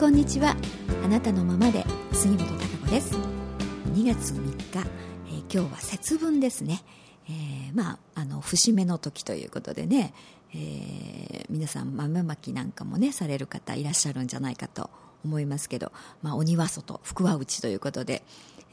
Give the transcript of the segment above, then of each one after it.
こんにちは。あなたのままで杉本孝子です。2月3日、えー、今日は節分ですね、えー、まああの節目の時ということでね、えー、皆さん豆まきなんかもねされる方いらっしゃるんじゃないかと思いますけど、まあ、鬼は外福は内ということで、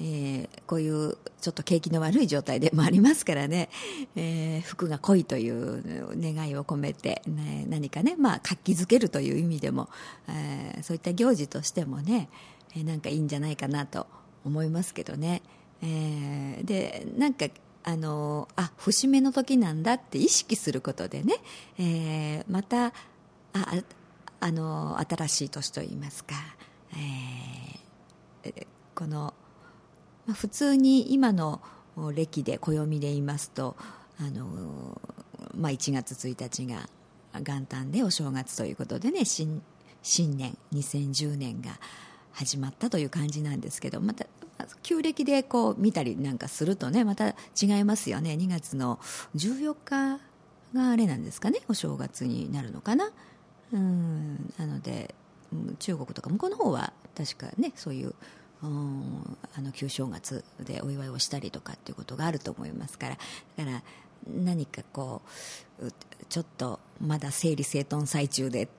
えー、こういうちょっと景気の悪い状態でもありますからね、えー、福が濃いという願いを込めて、ね、何かね、まあ、活気づけるという意味でも、えー、そういった行事としてもね、えー、なんかいいんじゃないかなと思いますけどね、えー、でなんかあのあ節目の時なんだって意識することでね、えー、またああの新しい年といいますか、えー、このまあ、普通に今の暦で暦で言いますとあの、まあ、1月1日が元旦でお正月ということでね新新年2010年が始まったという感じなんですけどまた旧暦でこう見たりなんかするとねまた違いますよね。2月の14日があれなんですかねお正月になるのかな。うんなので中国とか向こうの方は確かねそういうあの旧正月でお祝いをしたりとかっていうことがあると思いますから。だから何かこうちょっとまだ整理整頓最中でって。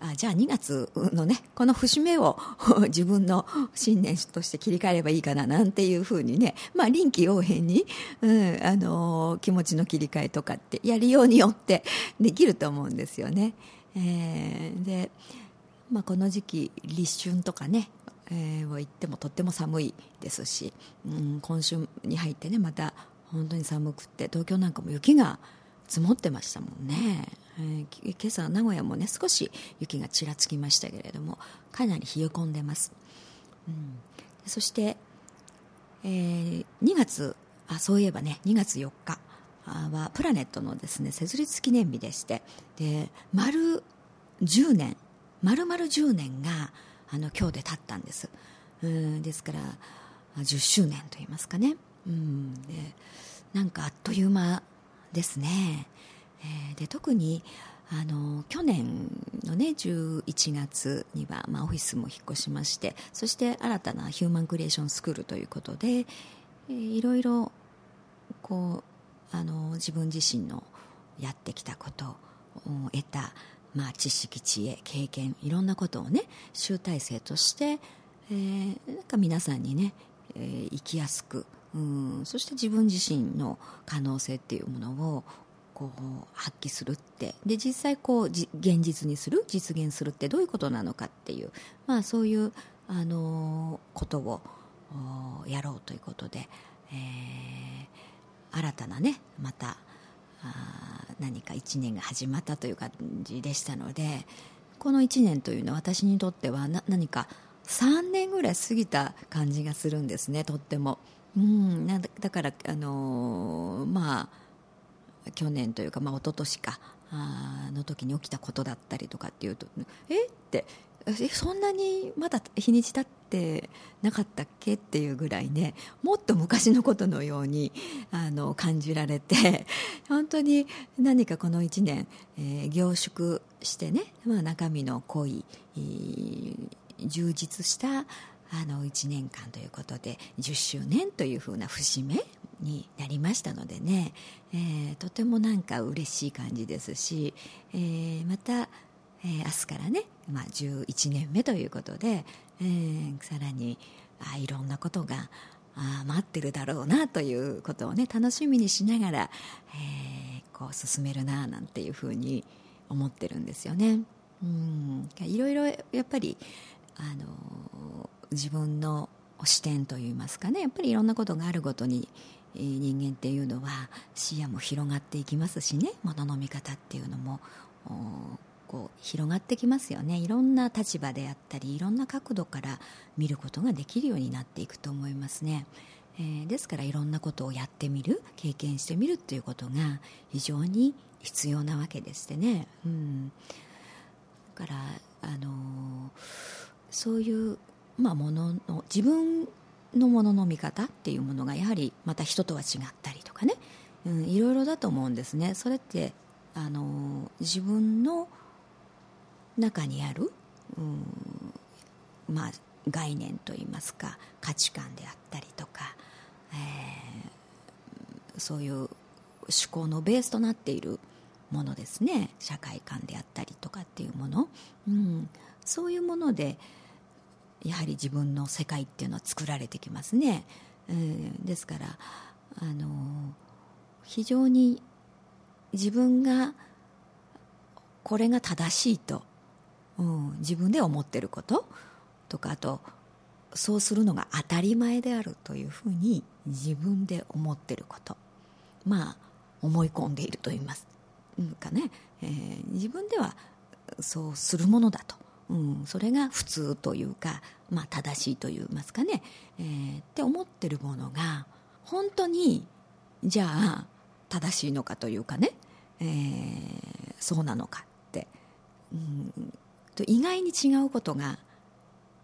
あじゃあ2月のねこの節目を 自分の新年として切り替えればいいかななんていうふうにね、まあ、臨機応変に、うん、あの気持ちの切り替えとかってやりようによって できると思うんですよね。えー、でまあ、この時期立春とかねえー、を行ってもとっても寒いですし、うん、今週に入ってねまた本当に寒くて東京なんかも雪が積もってましたもんね、えー、今朝名古屋もね少し雪がちらつきましたけれどもかなり冷え込んでます、うん、そして、えー、2月あそういえばね2月4日はプラネットのですね設立記念日でしてで丸10年丸々10年があの今日で経ったんです。うんですから10周年といいますかね。うんでなんかあっという間ですね、えー、で特にあの去年の、ね、11月には、まあ、オフィスも引っ越しましてそして新たなヒューマンクリエーションスクールということで、えー、いろいろこうあの自分自身のやってきたことを得たまあ、知識知恵経験いろんなことをね集大成として、えー、なんか皆さんにね、えー、生きやすくうんそして自分自身の可能性っていうものをこう発揮するってで実際こう現実にする実現するってどういうことなのかっていう、まあ、そういう、あのー、ことをやろうということで、えー、新たなねまたあ何か1年が始まったという感じでしたのでこの1年というのは私にとっては何か3年ぐらい過ぎた感じがするんですねとっても。うんだから、あのー、まあ去年というか、まあ、一昨年かあの時に起きたことだったりとかっていうとえ？ってそんなにまだ日にち経ってなかったっけっていうぐらいねもっと昔のことのようにあの感じられて 本当に何かこの1年、えー、凝縮してね、まあ、中身の濃い、充実したあの1年間ということで10周年というふうな節目になりましたのでね、えー、とてもなんか嬉しい感じですし、えー、またえー、明日からね、まあ、11年目ということで、えー、さらにあいろんなことがあ待ってるだろうなということをね楽しみにしながら、えー、こう進めるななんていうふうに思ってるんですよね。うんいろいろやっぱりあの自分の視点といいますかねやっぱりいろんなことがあるごとに人間っていうのは視野も広がっていきますしねものの見方っていうのもこう広がってきますよね。いろんな立場であったりいろんな角度から見ることができるようになっていくと思いますね、えー、ですからいろんなことをやってみる経験してみるっていうことが非常に必要なわけでしてね、うん、だからあのー、そういう、まあ、ものの自分のものの見方っていうものがやはりまた人とは違ったりとかね、うん、いろいろだと思うんですね。それってあの自分の中にある、うん、まあ、概念といいますか価値観であったりとか、えー、そういう思考のベースとなっているものですね。社会観であったりとかっていうもの、うん、そういうものでやはり自分の世界っていうのは作られてきますね、えー、ですからあの非常に自分がこれが正しいと、うん、自分で思ってること？とかあとそうするのが当たり前であるというふうに自分で思ってること。まあ思い込んでいると言います。かね、えー、自分ではそうするものだと、うん、それが普通というか、まあ、正しいといいますかね、えー、って思ってるものが本当にじゃあ正しいのかというかね、えー、そうなのかって、うん、と意外に違うことが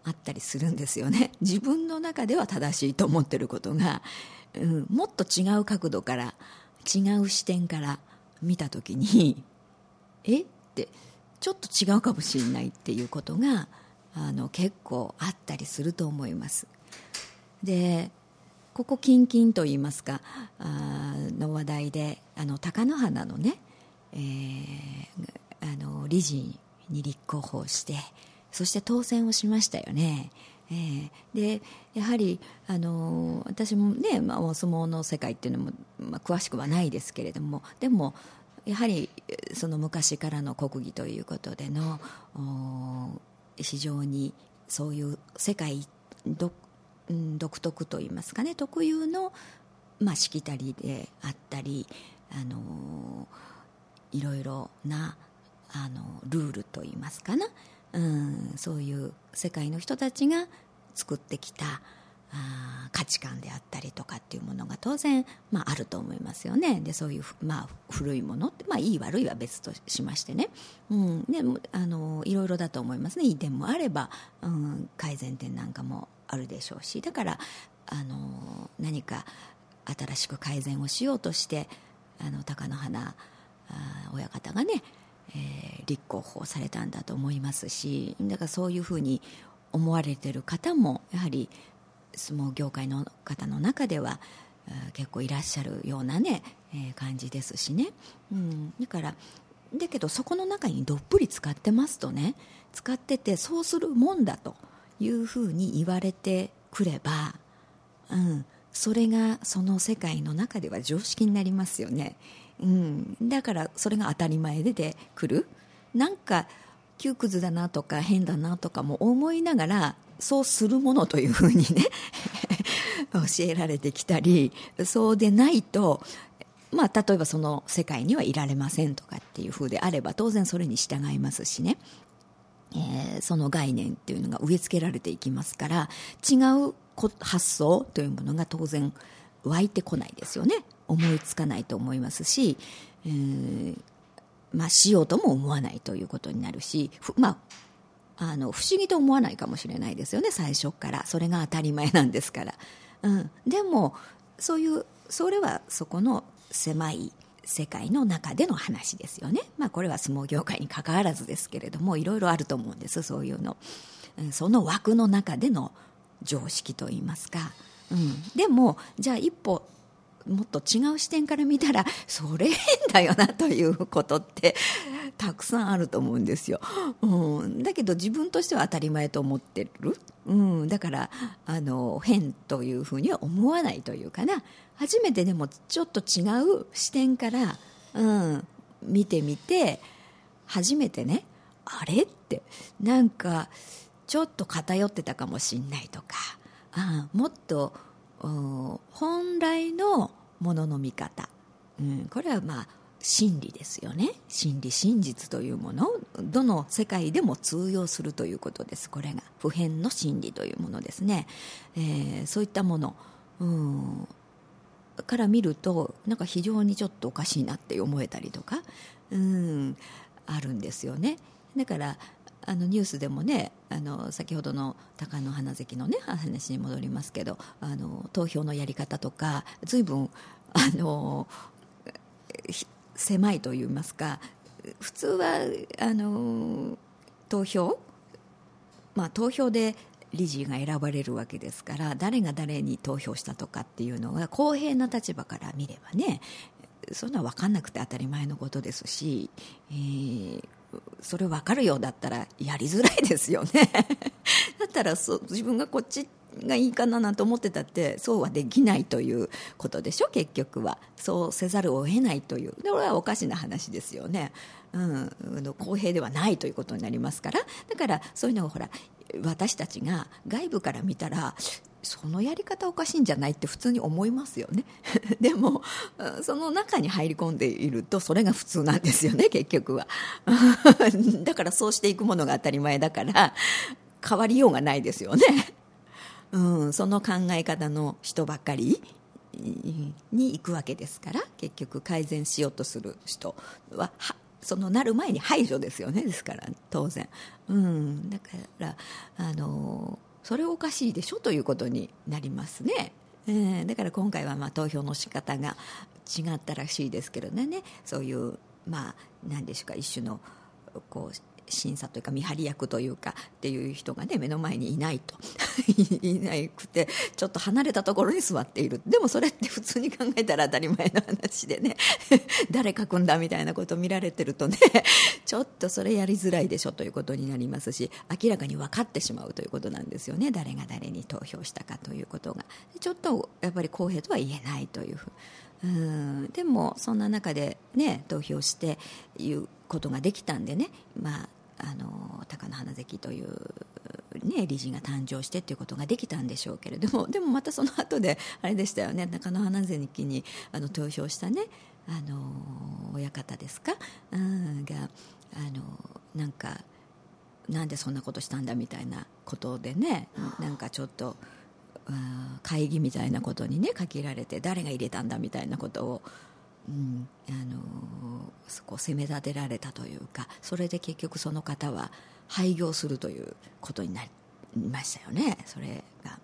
あったりするんですよね。自分の中では正しいと思ってることが、うん、もっと違う角度から違う視点から見た時に え？ってちょっと違うかもしれないっていうことがあの結構あったりすると思います。でここ近々といいますかあの話題であの貴乃花のね、えー、あの理事に立候補してそして当選をしましたよね。えー、でやはり、あの私もね、まあ、お相撲の世界っていうのも、まあ、詳しくはないですけれどもでもやはりその昔からの国技ということでの非常にそういう世界独独特といいますかね特有の、まあ、しきたりであったり、あのいろいろなあのルールといいますかな。うん、そういう世界の人たちが作ってきたあ価値観であったりとかっていうものが当然、まあ、あると思いますよね。でそういう、まあ、古いものって、まあ、いい悪いは別としましてね、うん、であのいろいろだと思いますね。いい点もあれば、うん、改善点なんかもあるでしょうし。だからあの何か新しく改善をしようとしてあの貴乃花親方がねえー、立候補されたんだと思いますしだからそういうふうに思われている方もやはり相撲業界の方の中では結構いらっしゃるようなね、えー、感じですしね、うん、だからだけどそこの中にどっぷり使ってますとね使っててそうするもんだというふうに言われてくれば、うん、それがその世界の中では常識になりますよね。うん、だからそれが当たり前で出てくる。なんか窮屈だなとか変だなとかも思いながらそうするものというふうにね 教えられてきたりそうでないとまあ、例えばその世界にはいられませんとかっていうふうであれば当然それに従いますしね、えー、その概念っていうのが植え付けられていきますから違う発想というものが当然湧いてこないですよね。思いつかないと思いますし、えー、まあ、しようとも思わないということになるし、まあ、あの不思議と思わないかもしれないですよね最初から。それが当たり前なんですから、うん、でもそういうそれはそこの狭い世界の中での話ですよね、まあ、これは相撲業界にかかわらずですけれどもいろいろあると思うんですそういうの。うん。その枠の中での常識といいますか、うん、でもじゃあ一歩もっと違う視点から見たらそれ変だよなということってたくさんあると思うんですよ、うん、だけど自分としては当たり前と思ってる、うん、だからあの変というふうには思わないというかな。初めてでもちょっと違う視点から、うん、見てみて初めてねあれってなんかちょっと偏ってたかもしんないとかあもっと本来のものの見方、うん、これはまあ真理ですよね。真理真実というもの。どの世界でも通用するということです。これが普遍の真理というものですね、えー、そういったもの、うん、から見るとなんか非常にちょっとおかしいなって思えたりとか、うん、あるんですよね。だからあのニュースでもねあの先ほどの貴乃花関のね話に戻りますけどあの投票のやり方とか随分あの狭いといいますか普通はあの投票まあ投票で理事が選ばれるわけですから誰が誰に投票したとかっていうのが公平な立場から見ればねそんな分かんなくて当たり前のことですし、えー、それ分かるよ。うだったらやりづらいですよね。だったらそ自分がこっちがいいかななんて思ってたってそうはできないということでしょ？結局は。そうせざるを得ないという。これはおかしな話ですよね、うん、公平ではないということになりますから。だからそういうのがほら私たちが外部から見たらそのやり方おかしいんじゃないって普通に思いますよね。でもその中に入り込んでいるとそれが普通なんですよね 結局は。だからそうしていくものが当たり前だから変わりようがないですよね。うん、その考え方の人ばっかりに行くわけですから結局改善しようとする人はそのなる前に排除ですよねですから当然、うん、だからあのそれおかしいでしょということになりますね、えー、だから今回はまあ投票の仕方が違ったらしいですけどね。そういうまあ何でしょうか一種のこう審査というか見張り役というかっていう人がね目の前にいないと。いなくてちょっと離れたところに座っている。でもそれって普通に考えたら当たり前の話でね。誰書くんだみたいなことを見られてるとね。ちょっとそれやりづらいでしょということになりますし明らかに分かってしまうということなんですよね。誰が誰に投票したかということが。ちょっとやっぱり公平とは言えないというふう。うん。でもそんな中でね投票していうことができたんでね。まああの高野花関という、ね、理事が誕生してということができたんでしょうけれども でもまたその後であれでしたよね中野花関にあの投票したねあの親方ですか、うん、があのなんかなんでそんなことしたんだみたいなことでねなんかちょっと。会議みたいなことにねかけられて誰が入れたんだみたいなことをうん、あのそこ責め立てられたというかそれで結局その方は廃業するということになりましたよねそれが。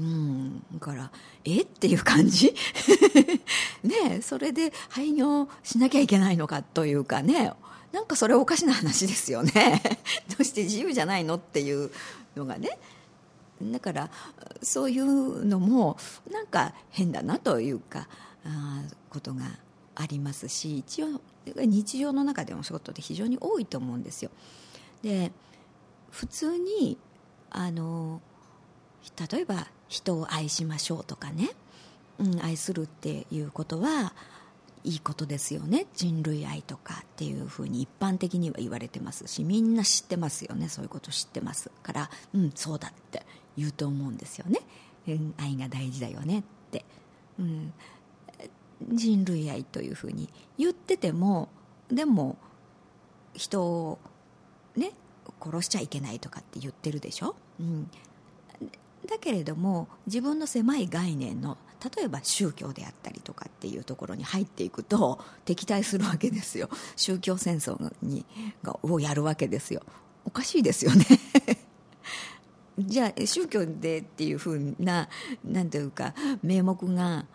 うん、だからえ？っていう感じ？ねそれで廃業しなきゃいけないのかというかね。なんかそれおかしな話ですよね。どうして自由じゃないのっていうのがね。だからそういうのもなんか変だなというかあことがありますし一応日常の中でも仕事って非常に多いと思うんですよ。で普通にあの例えば人を愛しましょうとかね、うん、愛するっていうことはいいことですよね。人類愛とかっていうふうに一般的には言われてますしみんな知ってますよね。そういうこと知ってます。からうんそうだって言うと思うんですよね、うん、愛が大事だよねって、うん、人類愛というふうに言っててもでも人をね殺しちゃいけないとかって言ってるでしょ、うん、だけれども自分の狭い概念の例えば宗教であったりとかっていうところに入っていくと敵対するわけですよ。宗教戦争にをやるわけですよ。おかしいですよね。じゃあ宗教でっていうふうななんていうか名目が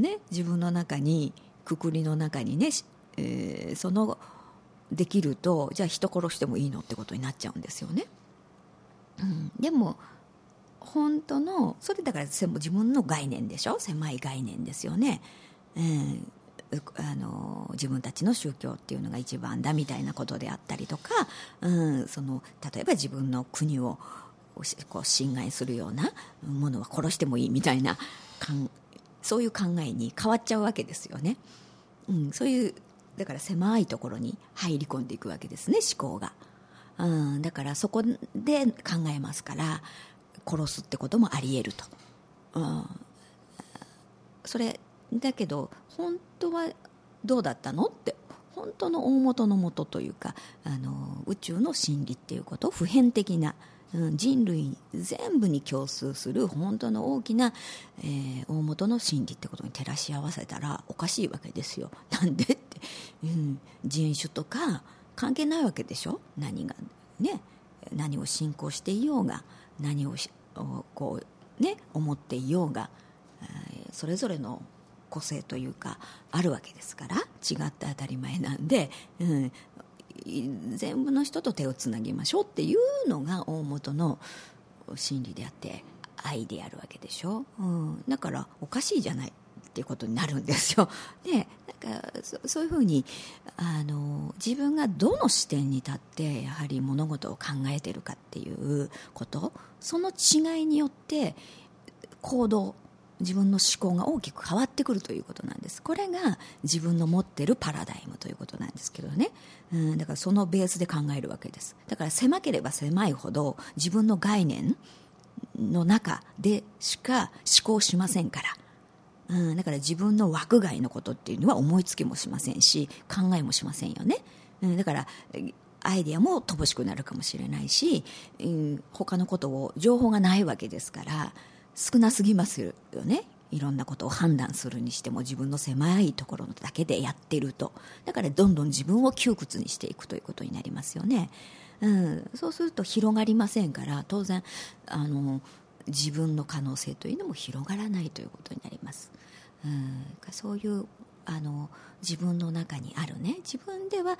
ね、自分の中にくくりの中にね、えー、そのできるとじゃあ人殺してもいいのってことになっちゃうんですよね。うん、でも本当のそれだから自分の概念でしょ？狭い概念ですよね。うんあの自分たちの宗教っていうのが一番だみたいなことであったりとか、うん、その例えば自分の国をこう侵害するようなものは殺してもいいみたいなそういう考えに変わっちゃうわけですよね、うん、そういうだから狭いところに入り込んでいくわけですね思考が、うん、だからそこで考えますから殺すってこともありえると、うん、それだけど本当はどうだったのって本当の大元のもとというかあの宇宙の真理っていうこと普遍的な人類全部に共通する本当の大きな、えー、大元の真理ってことに照らし合わせたらおかしいわけですよ。なんでって、うん、人種とか関係ないわけでしょ？何がね何を信仰していようが何をこうね思っていようが、えー、それぞれの個性というかあるわけですから違って当たり前なんで、うん、全部の人と手をつなぎましょうっていうのが大元の真理であって愛であるわけでしょ、うん、だからおかしいじゃないっていうことになるんですよ。でなんかそういうふうにあの自分がどの視点に立ってやはり物事を考えてるかっていうこと。その違いによって行動自分の思考が大きく変わってくるということなんです。これが自分の持っているパラダイムということなんですけどね、うん、だからそのベースで考えるわけです。だから狭ければ狭いほど自分の概念の中でしか思考しませんから、うん、だから自分の枠外のことっていうのは思いつきもしませんし考えもしませんよね、うん、だからアイデアも乏しくなるかもしれないし、うん、他のことを情報がないわけですから少なすぎますよね。いろんなことを判断するにしても自分の狭いところだけでやってると。だからどんどん自分を窮屈にしていくということになりますよね、うん、そうすると広がりませんから当然あの自分の可能性というのも広がらないということになります、うん、そういうあの自分の中にあるね。自分では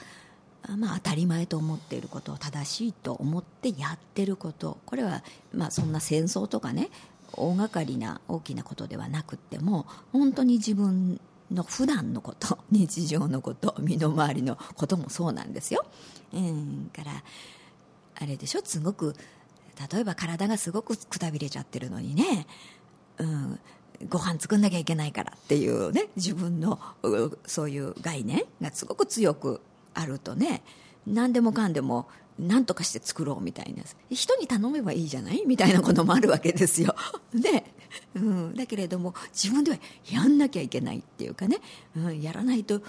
まあ、当たり前と思っていることを正しいと思ってやってること。これは、まあ、そんな戦争とかね大掛かりな大きなことではなくても本当に自分の普段のこと 日常のこと身の回りのこともそうなんですよ。うん、からあれでしょ？すごく例えば体がすごくくたびれちゃってるのにね、うん、ご飯作んなきゃいけないからっていうね自分のそういう概念がすごく強くあるとね何でもかんでも何とかして作ろうみたいな。人に頼めばいいじゃない？みたいなこともあるわけですよ。で、うん、だけれども自分ではやんなきゃいけないっていうかね、うん、やらないと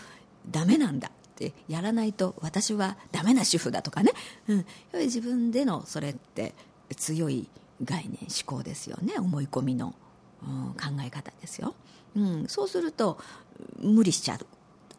ダメなんだって。やらないと私はダメな主婦だとかね、うん、やっぱり自分でのそれって強い概念思考ですよね。思い込みの、うん、考え方ですよ、うん、そうすると無理しちゃう。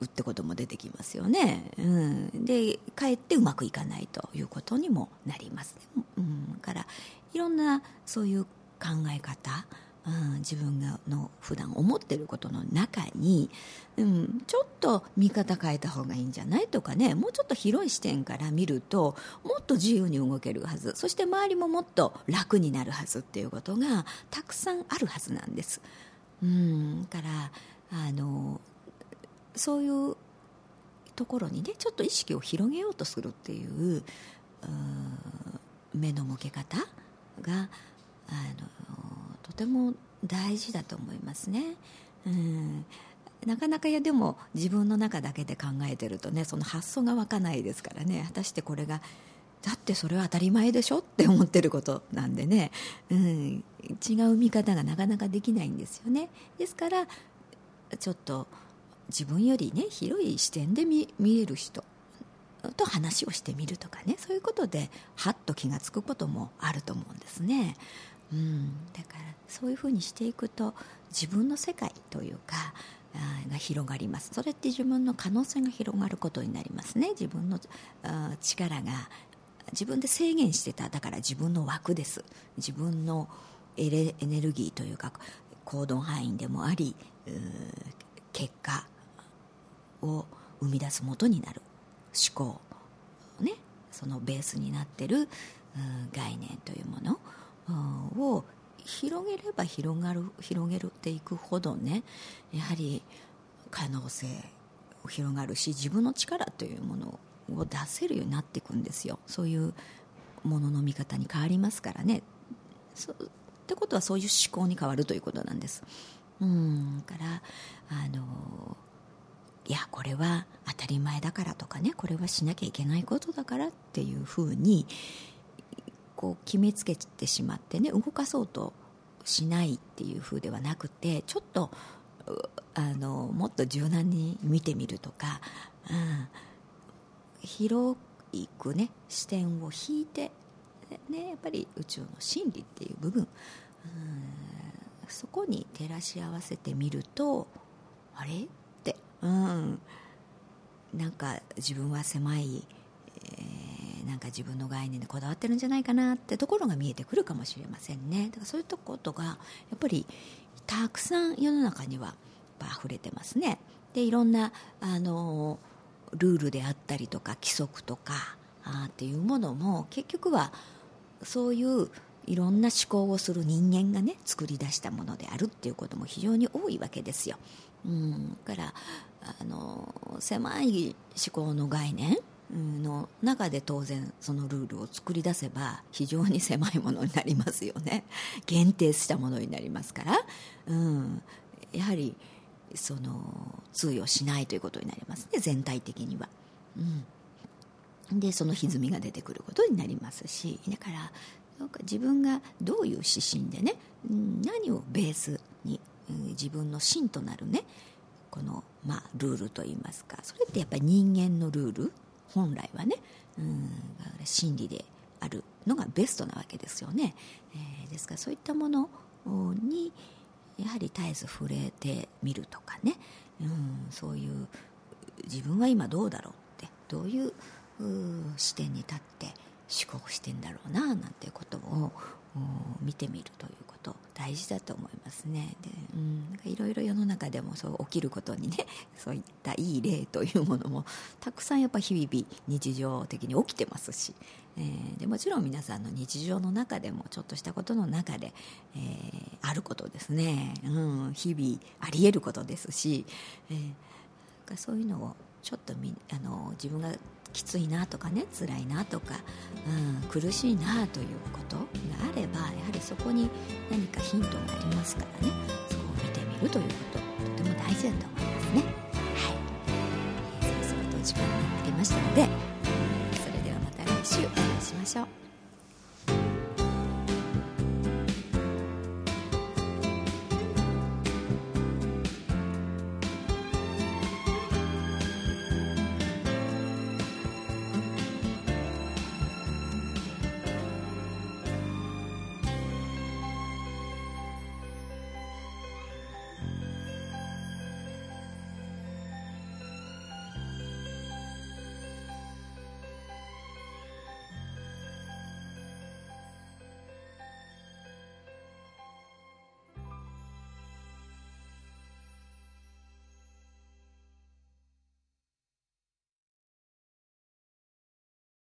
ってことも出てきますよね、うん、でかえってうまくいかないということにもなります、うん、からいろんなそういう考え方うん、自分がの普段思っていることの中に、うん、ちょっと見方変えた方がいいんじゃないとかね。もうちょっと広い視点から見るともっと自由に動けるはず。そして周りももっと楽になるはずっていうことがたくさんあるはずなんです。うん、からあのそういうところにねちょっと意識を広げようとするっていう目の向け方があのとても大事だと思いますね。うん。なかなかやでも自分の中だけで考えてるとねその発想が湧かないですからね。果たしてこれがだってそれは当たり前でしょって思ってることなんでね、うん、違う見方がなかなかできないんですよね。ですからちょっと自分よりね広い視点で見える人と話をしてみるとかねそういうことではっと気が付くこともあると思うんですね。うん、だからそういうふうにしていくと自分の世界というかが広がります。それって自分の可能性が広がることになりますね。自分の力が自分で制限してた。だから自分の枠です。自分のエネルギーというか行動範囲でもあり結果を生み出す元になる。思考、ね、そのベースになってる概念というものを広げれば広がる広げるっていくほどねやはり可能性を広がるし自分の力というものを出せるようになっていくんですよ。そういうものの見方に変わりますからね。そってことはそういう思考に変わるということなんです。うんからあのいやこれは当たり前だからとかねこれはしなきゃいけないことだからっていうふうにこう決めつけてしまってね動かそうとしないっていうふうではなくてちょっとあのもっと柔軟に見てみるとか、うん、広くね視点を引いて、ね、やっぱり宇宙の真理っていう部分、うん、そこに照らし合わせてみるとあれ？うん。なんか自分は狭い、えー、なんか自分の概念でこだわってるんじゃないかなってところが見えてくるかもしれませんね。だからそういうことがやっぱりたくさん世の中には溢れてますね。でいろんなあのルールであったりとか規則とかあっていうものも結局はそういういろんな思考をする人間がね作り出したものであるっていうことも非常に多いわけですよ。うん、からあの狭い思考の概念の中で当然そのルールを作り出せば非常に狭いものになりますよね。限定したものになりますから、うん、やはりその通用しないということになりますね。全体的には。うん、でその歪みが出てくることになりますし。だから自分がどういう指針でね何をベースに自分の芯となるねこの、まあ、ルールといいますかそれってやっぱり人間のルール？本来はね。うん。真理であるのがベストなわけですよね、えー、ですからそういったものにやはり絶えず触れてみるとかね、うん、そういう自分は今どうだろうってどういう視点に立って思考してんだろうななんてことを見てみるという。大事だと思いますね。で、うん、いろいろ世の中でもそう起きることにね そういったいい例というものもたくさんやっぱ日々日常的に起きてますし、えー、でもちろん皆さんの日常の中でもちょっとしたことの中で、えー、あることですね、うん、日々あり得ることですし、えー、そういうのをちょっとみあの自分がきついなとかね辛いなとか、うん、苦しいなということがあればやはりそこに何かヒントがありますからね。そこを見てみるということとても大事だと思いますね。はい、えー、そろそろと時間になってきましたので、それではまた来週お会いしましょう。